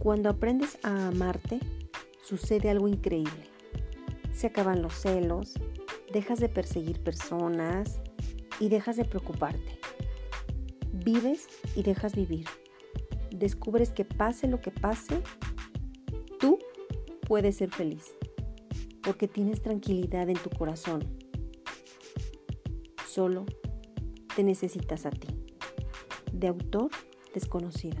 Cuando aprendes a amarte, sucede algo increíble. Se acaban los celos, dejas de perseguir personas y dejas de preocuparte. Vives y dejas vivir. Descubres que pase lo que pase, tú puedes ser feliz porque tienes tranquilidad en tu corazón. Solo te necesitas a ti. De autor desconocido.